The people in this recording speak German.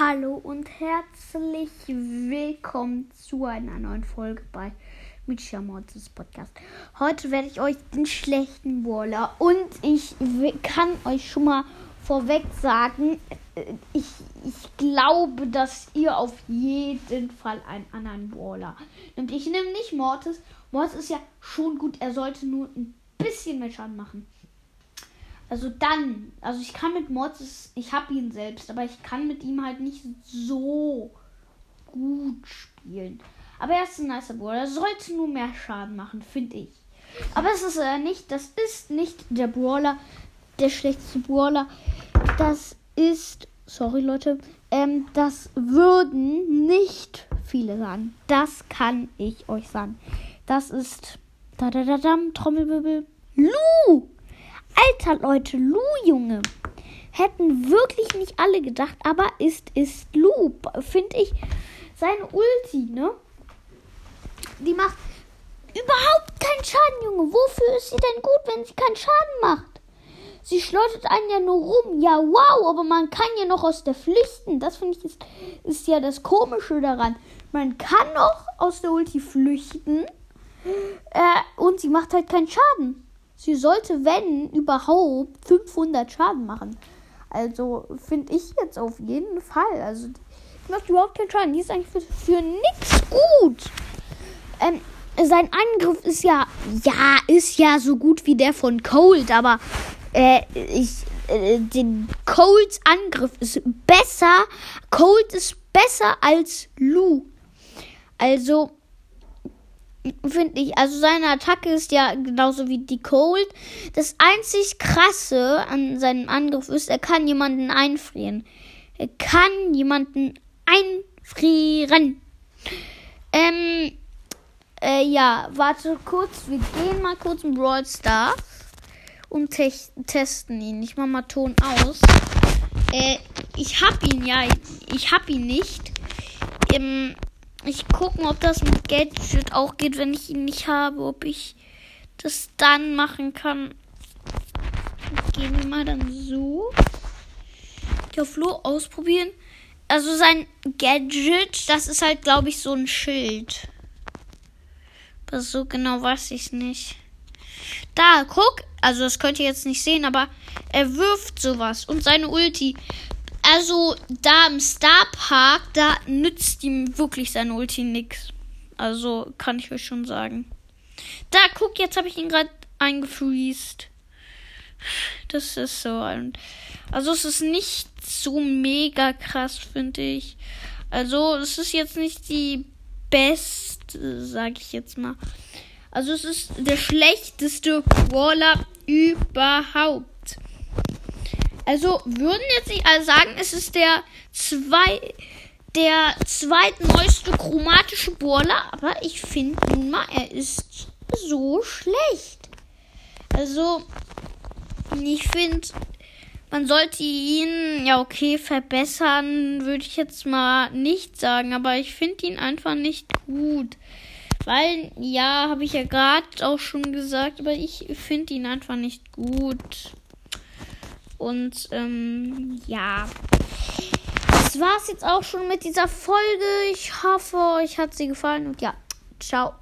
Hallo und herzlich willkommen zu einer neuen Folge bei Micha Mortis Podcast. Heute werde ich euch den schlechten Waller und ich kann euch schon mal vorweg sagen, äh, ich, ich glaube, dass ihr auf jeden Fall einen anderen Waller nimmt. Ich nehme nicht Mortis. Mortis ist ja schon gut, er sollte nur ein bisschen mehr Schaden machen. Also dann, also ich kann mit Mortis, ich habe ihn selbst, aber ich kann mit ihm halt nicht so gut spielen. Aber er ist ein nicer Brawler. Er sollte nur mehr Schaden machen, finde ich. Aber es ist äh, nicht, das ist nicht der Brawler, der schlechteste Brawler. Das ist, sorry Leute, ähm, das würden nicht viele sagen. Das kann ich euch sagen. Das ist, da da da dam, Trommelwirbel, Lu! Alter Leute, Lu, Junge. Hätten wirklich nicht alle gedacht, aber ist, ist Lu. Finde ich seine Ulti, ne? Die macht überhaupt keinen Schaden, Junge. Wofür ist sie denn gut, wenn sie keinen Schaden macht? Sie schleudert einen ja nur rum. Ja, wow, aber man kann ja noch aus der flüchten. Das finde ich ist, ist ja das Komische daran. Man kann noch aus der Ulti flüchten. Äh, und sie macht halt keinen Schaden. Sie sollte, wenn überhaupt, 500 Schaden machen. Also finde ich jetzt auf jeden Fall. Also die macht überhaupt keinen Schaden. Die ist eigentlich für, für nichts gut. Ähm, sein Angriff ist ja, ja, ist ja so gut wie der von Cold, aber äh, ich, äh, den Colds Angriff ist besser. Cold ist besser als Lu. Also, finde ich. Also seine Attacke ist ja genauso wie die Cold. Das einzig krasse an seinem Angriff ist, er kann jemanden einfrieren. Er kann jemanden einfrieren. Ähm, äh, ja, warte kurz. Wir gehen mal kurz in Brawl Stars und te testen ihn. Ich mach mal Ton aus. Äh, ich hab ihn ja. Ich hab ihn nicht. Ähm, ich gucken, ob das mit Gadget auch geht, wenn ich ihn nicht habe, ob ich das dann machen kann. Gehen wir mal dann so. Auf Flo ausprobieren. Also sein Gadget, das ist halt, glaube ich, so ein Schild. Aber so genau weiß ich es nicht. Da, guck. Also das könnt ihr jetzt nicht sehen, aber er wirft sowas. Und seine Ulti. Also, da im Star Park, da nützt ihm wirklich seine Ulti nix. Also, kann ich euch schon sagen. Da, guck, jetzt habe ich ihn gerade eingefriest. Das ist so. Also, es ist nicht so mega krass, finde ich. Also, es ist jetzt nicht die beste, sag ich jetzt mal. Also, es ist der schlechteste Brawler überhaupt. Also würden jetzt nicht alle sagen, es ist der zwei, der zweitneueste chromatische Brawler, aber ich finde nun mal, er ist so schlecht. Also, ich finde, man sollte ihn, ja okay, verbessern, würde ich jetzt mal nicht sagen, aber ich finde ihn einfach nicht gut. Weil, ja, habe ich ja gerade auch schon gesagt, aber ich finde ihn einfach nicht gut. Und ähm, ja. Das war's jetzt auch schon mit dieser Folge. Ich hoffe, euch hat sie gefallen und ja, ciao.